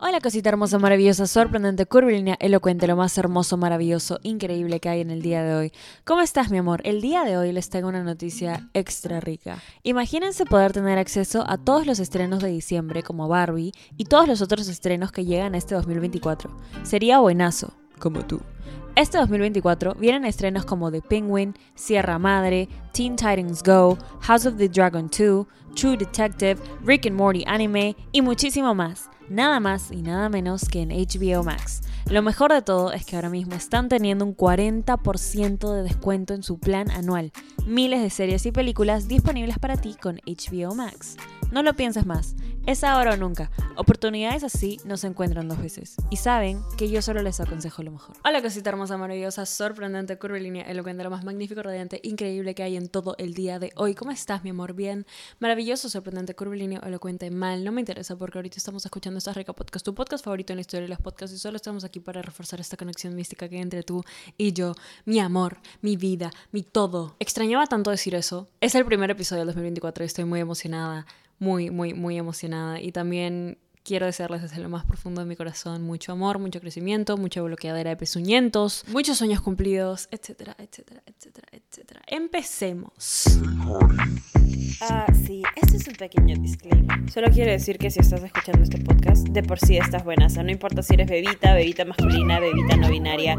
Hola cosita hermosa, maravillosa, sorprendente, curvilínea, elocuente, lo más hermoso, maravilloso, increíble que hay en el día de hoy. ¿Cómo estás mi amor? El día de hoy les tengo una noticia extra rica. Imagínense poder tener acceso a todos los estrenos de diciembre como Barbie y todos los otros estrenos que llegan este 2024. Sería buenazo, como tú. Este 2024 vienen estrenos como The Penguin, Sierra Madre, Teen Titans Go, House of the Dragon 2, True Detective, Rick and Morty Anime y muchísimo más nada más y nada menos que en HBO Max. Lo mejor de todo es que ahora mismo están teniendo un 40% de descuento en su plan anual. Miles de series y películas disponibles para ti con HBO Max. No lo pienses más, es ahora o nunca. Oportunidades así no se encuentran dos veces. Y saben que yo solo les aconsejo lo mejor. Hola cosita hermosa, maravillosa, sorprendente, curvilínea, elocuente, lo más magnífico, radiante, increíble que hay en todo el día de hoy. ¿Cómo estás, mi amor? Bien, maravilloso, sorprendente, curvilíneo, elocuente, mal. No me interesa porque ahorita estamos escuchando esta rica podcast, tu podcast favorito en la historia de los podcasts y solo estamos aquí para reforzar esta conexión mística que hay entre tú y yo, mi amor, mi vida, mi todo. Extrañaba tanto decir eso. Es el primer episodio del 2024 y estoy muy emocionada muy, muy, muy emocionada. Y también quiero desearles desde lo más profundo de mi corazón mucho amor, mucho crecimiento, mucha bloqueadera de pezuñentos, muchos sueños cumplidos, etcétera, etcétera, etcétera, etcétera. Empecemos. Ah, sí, este es un pequeño disclaimer. Solo quiero decir que si estás escuchando este podcast, de por sí estás buena. O sea, no importa si eres bebita, bebita masculina, bebita no binaria.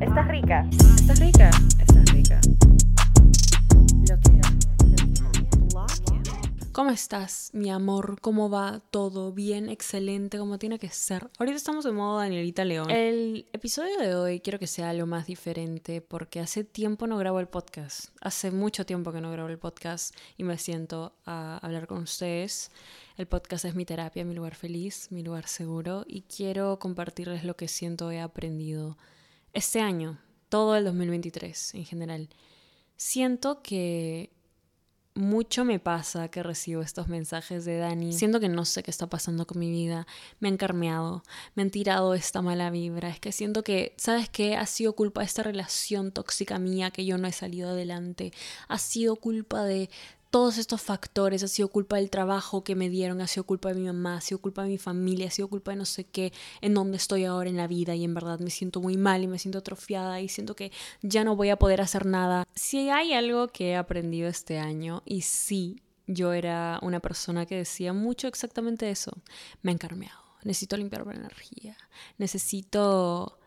Estás rica. Estás rica. Estás rica. ¿Cómo estás, mi amor? ¿Cómo va todo? Bien, excelente, como tiene que ser. Ahorita estamos en modo Danielita León. El episodio de hoy quiero que sea algo más diferente porque hace tiempo no grabo el podcast. Hace mucho tiempo que no grabo el podcast y me siento a hablar con ustedes. El podcast es mi terapia, mi lugar feliz, mi lugar seguro y quiero compartirles lo que siento he aprendido este año, todo el 2023 en general. Siento que mucho me pasa que recibo estos mensajes de Dani, siento que no sé qué está pasando con mi vida, me han carmeado, me han tirado esta mala vibra, es que siento que, ¿sabes qué? Ha sido culpa de esta relación tóxica mía que yo no he salido adelante, ha sido culpa de todos estos factores, ha sido culpa del trabajo que me dieron, ha sido culpa de mi mamá, ha sido culpa de mi familia, ha sido culpa de no sé qué, en dónde estoy ahora en la vida y en verdad me siento muy mal y me siento atrofiada y siento que ya no voy a poder hacer nada. Si hay algo que he aprendido este año y sí, yo era una persona que decía mucho exactamente eso, me he encarmeado, necesito limpiar la energía, necesito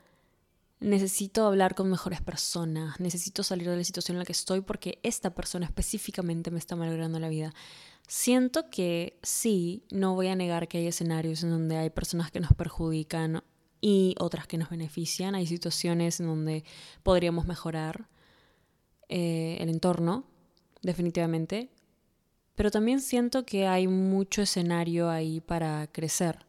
necesito hablar con mejores personas, necesito salir de la situación en la que estoy porque esta persona específicamente me está malogrando la vida. Siento que sí, no voy a negar que hay escenarios en donde hay personas que nos perjudican y otras que nos benefician. Hay situaciones en donde podríamos mejorar eh, el entorno, definitivamente. Pero también siento que hay mucho escenario ahí para crecer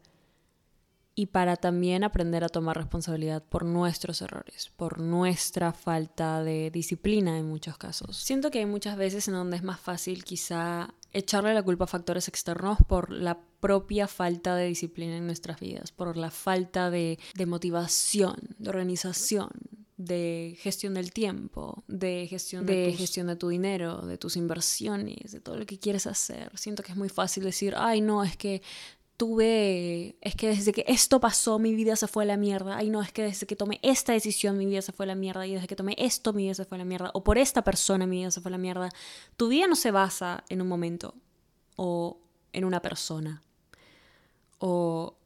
y para también aprender a tomar responsabilidad por nuestros errores, por nuestra falta de disciplina en muchos casos. Siento que hay muchas veces en donde es más fácil quizá echarle la culpa a factores externos por la propia falta de disciplina en nuestras vidas, por la falta de, motivación, de organización, de gestión del tiempo, de gestión de, gestión de tu dinero, de tus inversiones, de todo lo que quieres hacer. Siento que es muy fácil decir, ay no, es que tuve, es que desde que esto pasó mi vida se fue a la mierda, ay no, es que desde que tomé esta decisión mi vida se fue a la mierda, y desde que tomé esto mi vida se fue a la mierda, o por esta persona mi vida se fue a la mierda. Tu vida no se basa en un momento, o en una persona, o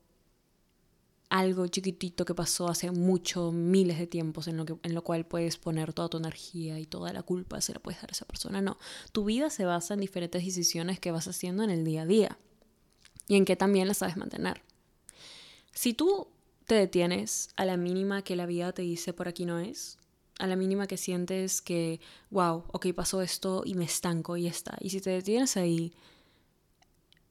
algo chiquitito que pasó hace mucho, miles de tiempos, en lo, que, en lo cual puedes poner toda tu energía y toda la culpa se la puedes dar a esa persona. No, tu vida se basa en diferentes decisiones que vas haciendo en el día a día y en qué también la sabes mantener. Si tú te detienes a la mínima que la vida te dice por aquí no es, a la mínima que sientes que, wow, ok, pasó esto y me estanco y está. Y si te detienes ahí,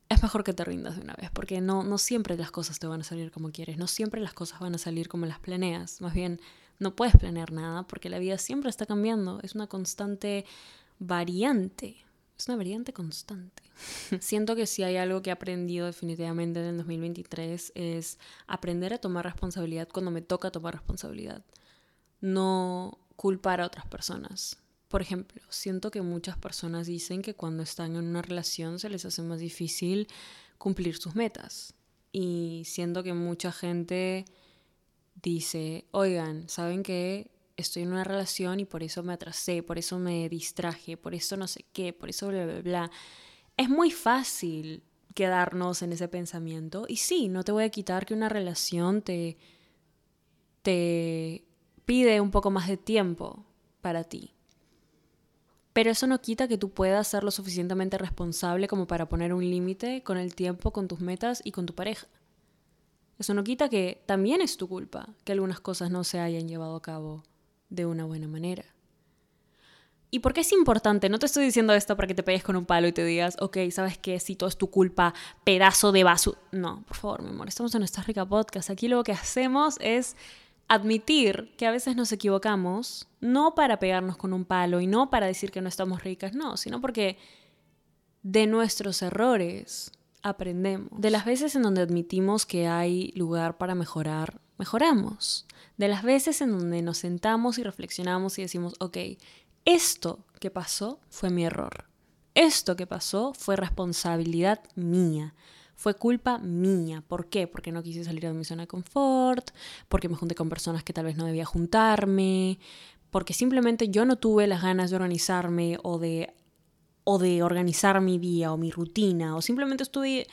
es mejor que te rindas de una vez, porque no, no siempre las cosas te van a salir como quieres, no siempre las cosas van a salir como las planeas, más bien no puedes planear nada porque la vida siempre está cambiando, es una constante variante, es una variante constante. Siento que si hay algo que he aprendido definitivamente en el 2023 es aprender a tomar responsabilidad cuando me toca tomar responsabilidad, no culpar a otras personas. Por ejemplo, siento que muchas personas dicen que cuando están en una relación se les hace más difícil cumplir sus metas. Y siento que mucha gente dice, oigan, ¿saben qué? Estoy en una relación y por eso me atrasé, por eso me distraje, por eso no sé qué, por eso bla, bla, bla. Es muy fácil quedarnos en ese pensamiento. Y sí, no te voy a quitar que una relación te, te pide un poco más de tiempo para ti. Pero eso no quita que tú puedas ser lo suficientemente responsable como para poner un límite con el tiempo, con tus metas y con tu pareja. Eso no quita que también es tu culpa que algunas cosas no se hayan llevado a cabo de una buena manera. ¿Y por qué es importante? No te estoy diciendo esto para que te pegues con un palo y te digas, ok, ¿sabes qué? Si todo es tu culpa, pedazo de vaso. No, por favor, mi amor, estamos en nuestra rica podcast. Aquí lo que hacemos es admitir que a veces nos equivocamos, no para pegarnos con un palo y no para decir que no estamos ricas, no, sino porque de nuestros errores aprendemos. De las veces en donde admitimos que hay lugar para mejorar, mejoramos. De las veces en donde nos sentamos y reflexionamos y decimos, ok, esto que pasó fue mi error. Esto que pasó fue responsabilidad mía fue culpa mía. ¿Por qué? Porque no quise salir de mi zona de confort, porque me junté con personas que tal vez no debía juntarme, porque simplemente yo no tuve las ganas de organizarme o de, o de organizar mi día o mi rutina, o simplemente estuve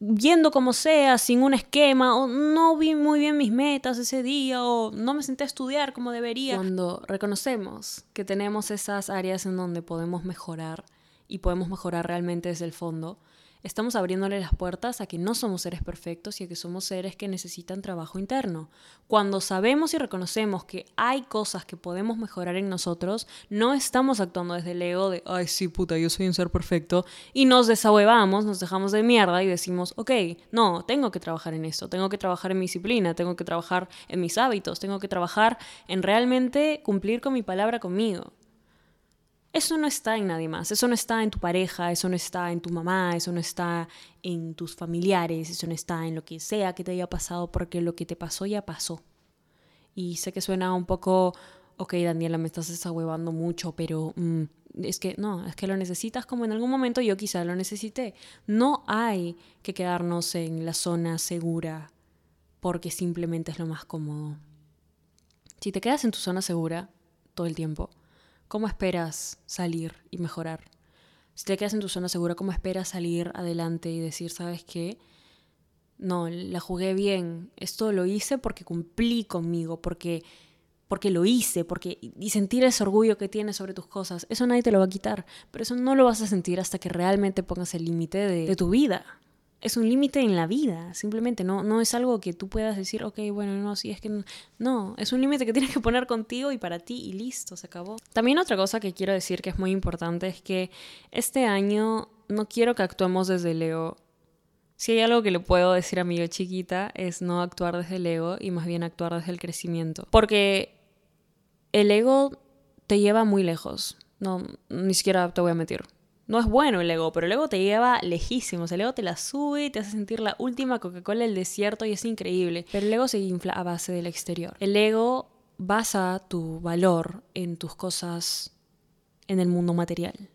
yendo como sea, sin un esquema, o no vi muy bien mis metas ese día, o no me senté a estudiar como debería. Cuando reconocemos que tenemos esas áreas en donde podemos mejorar y podemos mejorar realmente desde el fondo, estamos abriéndole las puertas a que no somos seres perfectos y a que somos seres que necesitan trabajo interno. Cuando sabemos y reconocemos que hay cosas que podemos mejorar en nosotros, no estamos actuando desde el ego de, ay, sí, puta, yo soy un ser perfecto, y nos desahuevamos, nos dejamos de mierda y decimos, ok, no, tengo que trabajar en esto, tengo que trabajar en mi disciplina, tengo que trabajar en mis hábitos, tengo que trabajar en realmente cumplir con mi palabra conmigo. Eso no está en nadie más, eso no está en tu pareja, eso no está en tu mamá, eso no está en tus familiares, eso no está en lo que sea que te haya pasado, porque lo que te pasó ya pasó. Y sé que suena un poco, ok Daniela, me estás desahuevando mucho, pero mm, es que no, es que lo necesitas como en algún momento yo quizá lo necesité. No hay que quedarnos en la zona segura porque simplemente es lo más cómodo. Si te quedas en tu zona segura todo el tiempo, ¿cómo esperas salir y mejorar? Si te quedas en tu zona segura, ¿cómo esperas salir adelante y decir, sabes qué? No, la jugué bien. Esto lo hice porque cumplí conmigo, porque, porque lo hice, porque y sentir ese orgullo que tienes sobre tus cosas. Eso nadie te lo va a quitar, pero eso no lo vas a sentir hasta que realmente pongas el límite de, de tu vida es un límite en la vida, simplemente no, no es algo que tú puedas decir, ok, bueno, no, si es que no, es un límite que tienes que poner contigo y para ti y listo, se acabó. También otra cosa que quiero decir que es muy importante es que este año no quiero que actuemos desde el ego. Si hay algo que le puedo decir a mi yo chiquita es no actuar desde el ego y más bien actuar desde el crecimiento. Porque el ego te lleva muy lejos. No, ni siquiera te voy a mentir. No es bueno el ego, pero el ego te lleva lejísimos. El ego te la sube, te hace sentir la última Coca-Cola del desierto y es increíble. Pero el ego se infla a base del exterior. El ego basa tu valor en tus cosas en el mundo material.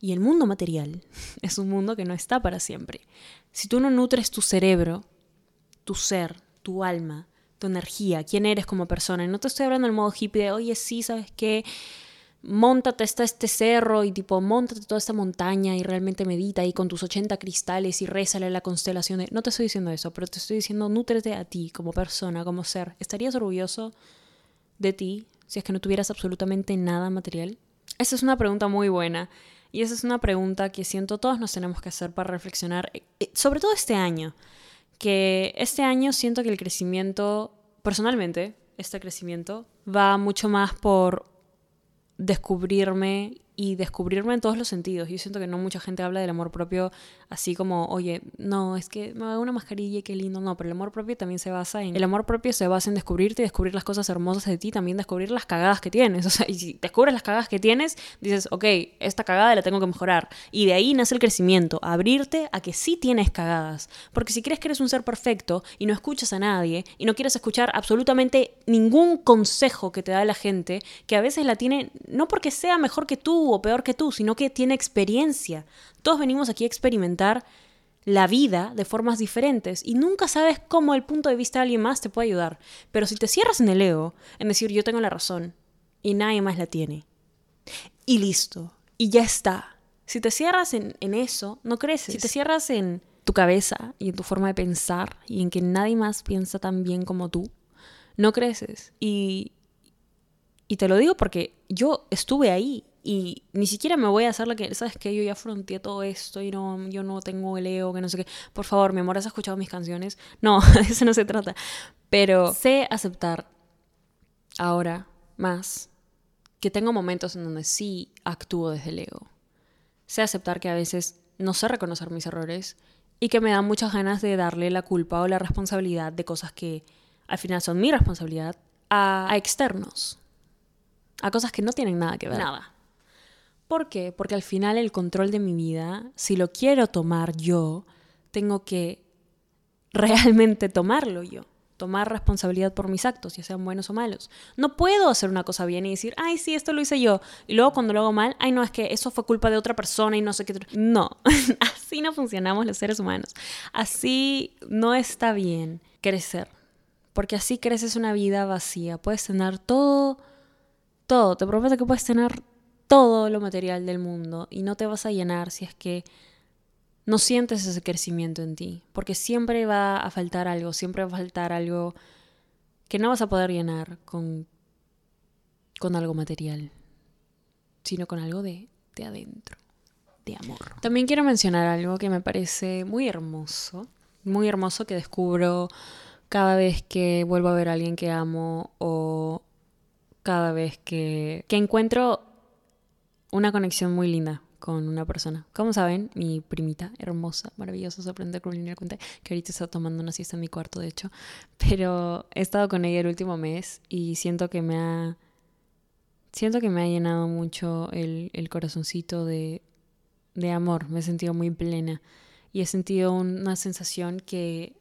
Y el mundo material es un mundo que no está para siempre. Si tú no nutres tu cerebro, tu ser, tu alma, tu energía, quién eres como persona, y no te estoy hablando en modo hippie de, oye, sí, ¿sabes qué? Montate hasta este cerro y tipo, montate toda esta montaña y realmente medita ahí con tus 80 cristales y rézale la constelación de... No te estoy diciendo eso, pero te estoy diciendo, nútrete a ti como persona, como ser. ¿Estarías orgulloso de ti si es que no tuvieras absolutamente nada material? Esa es una pregunta muy buena y esa es una pregunta que siento todos nos tenemos que hacer para reflexionar, eh, eh, sobre todo este año, que este año siento que el crecimiento, personalmente, este crecimiento va mucho más por descubrirme y descubrirme en todos los sentidos. Yo siento que no mucha gente habla del amor propio así como, oye, no, es que me hago una mascarilla qué lindo. No, pero el amor propio también se basa en... El amor propio se basa en descubrirte y descubrir las cosas hermosas de ti, también descubrir las cagadas que tienes. O sea, y si descubres las cagadas que tienes, dices, ok, esta cagada la tengo que mejorar. Y de ahí nace el crecimiento, abrirte a que sí tienes cagadas. Porque si crees que eres un ser perfecto y no escuchas a nadie y no quieres escuchar absolutamente ningún consejo que te da la gente, que a veces la tiene, no porque sea mejor que tú o peor que tú, sino que tiene experiencia. Todos venimos aquí a experimentar la vida de formas diferentes y nunca sabes cómo el punto de vista de alguien más te puede ayudar. Pero si te cierras en el ego, en decir yo tengo la razón y nadie más la tiene, y listo, y ya está. Si te cierras en, en eso, no creces. Si te cierras en tu cabeza y en tu forma de pensar y en que nadie más piensa tan bien como tú, no creces. Y, y te lo digo porque yo estuve ahí y ni siquiera me voy a hacer la que, sabes que yo ya fronteé todo esto y no, yo no tengo el ego, que no sé qué. Por favor, mi amor, ¿has escuchado mis canciones? No, de eso no se trata. Pero sé aceptar ahora más que tengo momentos en donde sí actúo desde el ego. Sé aceptar que a veces no sé reconocer mis errores y que me dan muchas ganas de darle la culpa o la responsabilidad de cosas que al final son mi responsabilidad a, a externos, a cosas que no tienen nada que ver. Nada. ¿Por qué? Porque al final el control de mi vida, si lo quiero tomar yo, tengo que realmente tomarlo yo. Tomar responsabilidad por mis actos, ya sean buenos o malos. No puedo hacer una cosa bien y decir, ay, sí, esto lo hice yo. Y luego cuando lo hago mal, ay, no, es que eso fue culpa de otra persona y no sé qué. No, así no funcionamos los seres humanos. Así no está bien crecer. Porque así creces una vida vacía. Puedes tener todo, todo. Te prometo que puedes tener todo lo material del mundo y no te vas a llenar si es que no sientes ese crecimiento en ti, porque siempre va a faltar algo, siempre va a faltar algo que no vas a poder llenar con, con algo material, sino con algo de, de adentro, de amor. También quiero mencionar algo que me parece muy hermoso, muy hermoso que descubro cada vez que vuelvo a ver a alguien que amo o cada vez que, que encuentro una conexión muy linda con una persona. Como saben, mi primita, hermosa, maravillosa, sorprendente, Carolina que ahorita está tomando una siesta en mi cuarto, de hecho. Pero he estado con ella el último mes y siento que me ha. Siento que me ha llenado mucho el, el corazoncito de, de amor. Me he sentido muy plena. Y he sentido una sensación que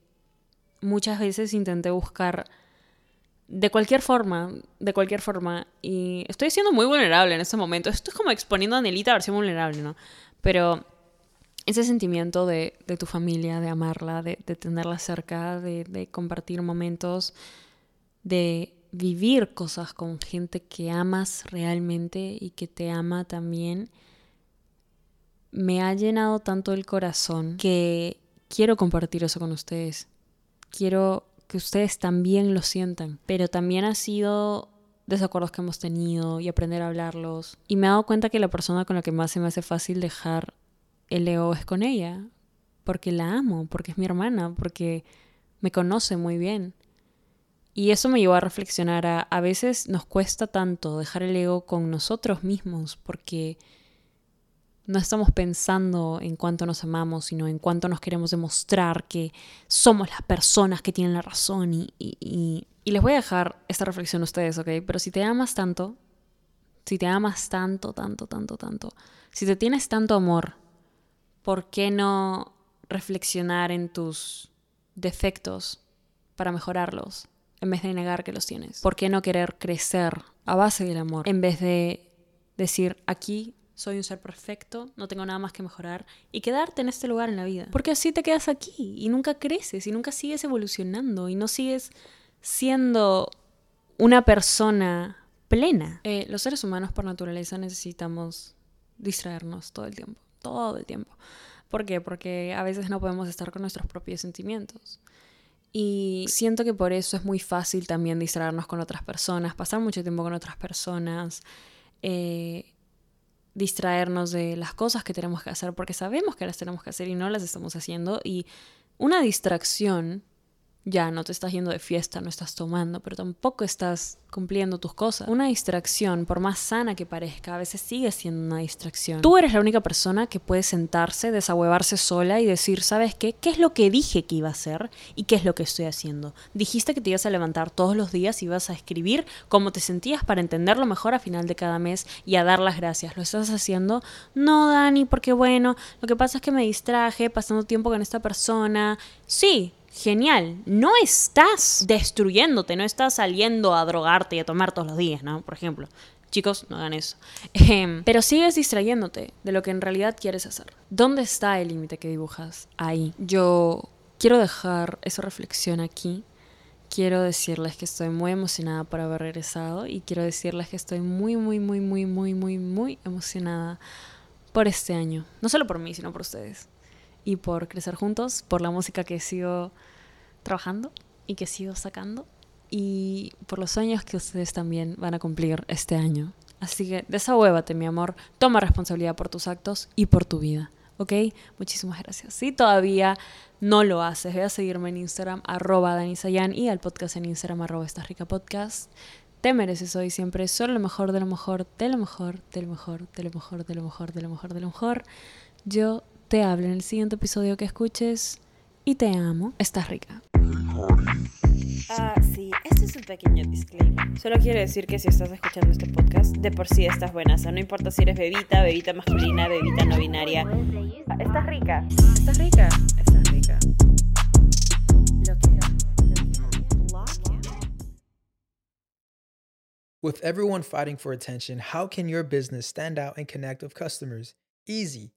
muchas veces intenté buscar de cualquier forma, de cualquier forma. Y estoy siendo muy vulnerable en este momento. Esto es como exponiendo a Anelita a versión vulnerable, ¿no? Pero ese sentimiento de, de tu familia, de amarla, de, de tenerla cerca, de, de, compartir momentos, de vivir cosas con gente que amas realmente y que te ama también, me ha llenado tanto el corazón que quiero compartir eso con ustedes. Quiero que ustedes también lo sientan, pero también ha sido desacuerdos que hemos tenido y aprender a hablarlos. Y me he dado cuenta que la persona con la que más se me hace fácil dejar el ego es con ella, porque la amo, porque es mi hermana, porque me conoce muy bien. Y eso me llevó a reflexionar a a veces nos cuesta tanto dejar el ego con nosotros mismos, porque no estamos pensando en cuánto nos amamos, sino en cuánto nos queremos demostrar que somos las personas que tienen la razón. Y, y, y, les voy a dejar esta reflexión a ustedes, ¿ok? Pero si te amas tanto, si te amas tanto, tanto, tanto, tanto, si te tienes tanto amor, ¿por qué no reflexionar en tus defectos para mejorarlos en vez de negar que los tienes? ¿Por qué no querer crecer a base del amor en vez de decir aquí soy un ser perfecto, no tengo nada más que mejorar y quedarte en este lugar en la vida. Porque así te quedas aquí y nunca creces y nunca sigues evolucionando y no sigues siendo una persona plena. Eh, los seres humanos por naturaleza necesitamos distraernos todo el tiempo, todo el tiempo. ¿Por qué? Porque a veces no podemos estar con nuestros propios sentimientos. Y siento que por eso es muy fácil también distraernos con otras personas, pasar mucho tiempo con otras personas. Eh, distraernos de las cosas que tenemos que hacer porque sabemos que las tenemos que hacer y no las estamos haciendo. Y una distracción ya no te estás yendo de fiesta, no estás tomando, pero tampoco estás cumpliendo tus cosas. Una distracción, por más sana que parezca, a veces sigue siendo una distracción. Tú eres la única persona que puede sentarse, desahuevarse sola y decir, ¿sabes qué? ¿Qué es lo que dije que iba a hacer y qué es lo que estoy haciendo? Dijiste que te ibas a levantar todos los días y ibas a escribir cómo te sentías para entenderlo mejor a final de cada mes y a dar las gracias. ¿Lo estás haciendo? No, Dani, porque bueno, lo que pasa es que me distraje pasando tiempo con esta persona. Sí, genial. No estás destruyéndote, no estás saliendo a drogarte y a tomar todos los días, ¿no? Por ejemplo. Chicos, no hagan eso. Em, pero sigues distrayéndote de lo que en realidad quieres hacer. ¿Dónde está el límite que dibujas? Ahí. Yo quiero dejar esa reflexión aquí. Quiero decirles que estoy muy emocionada por haber regresado y quiero decirles que estoy muy, muy, muy, muy, muy, muy, muy emocionada por este año. No solo por mí, sino por ustedes y por crecer juntos, por la música que sigo trabajando y que sigo sacando y por los sueños que ustedes también van a cumplir este año. Así que desahuévate, mi amor, toma responsabilidad por tus actos y por tu vida. ¿Ok? Muchísimas gracias. Si todavía no lo haces, ve a seguirme en Instagram, arroba Danisayan y al podcast en Instagram, arroba esta rica podcast. Te mereces hoy siempre solo lo mejor de lo mejor, de lo mejor, de lo mejor, de lo mejor, de lo mejor, de lo mejor, de lo mejor. Yo te hablo en el siguiente episodio que escuches y te amo. Estás rica. Ah, sí, este es un pequeño disclaimer. Solo quiero decir que si estás escuchando este podcast, de por sí estás buena. O sea, no importa si eres bebita, bebita masculina, bebita no binaria. Estás rica. Estás rica. Estás rica. Lo quiero. With everyone fighting for attention, how can your business stand out and connect with customers? Easy.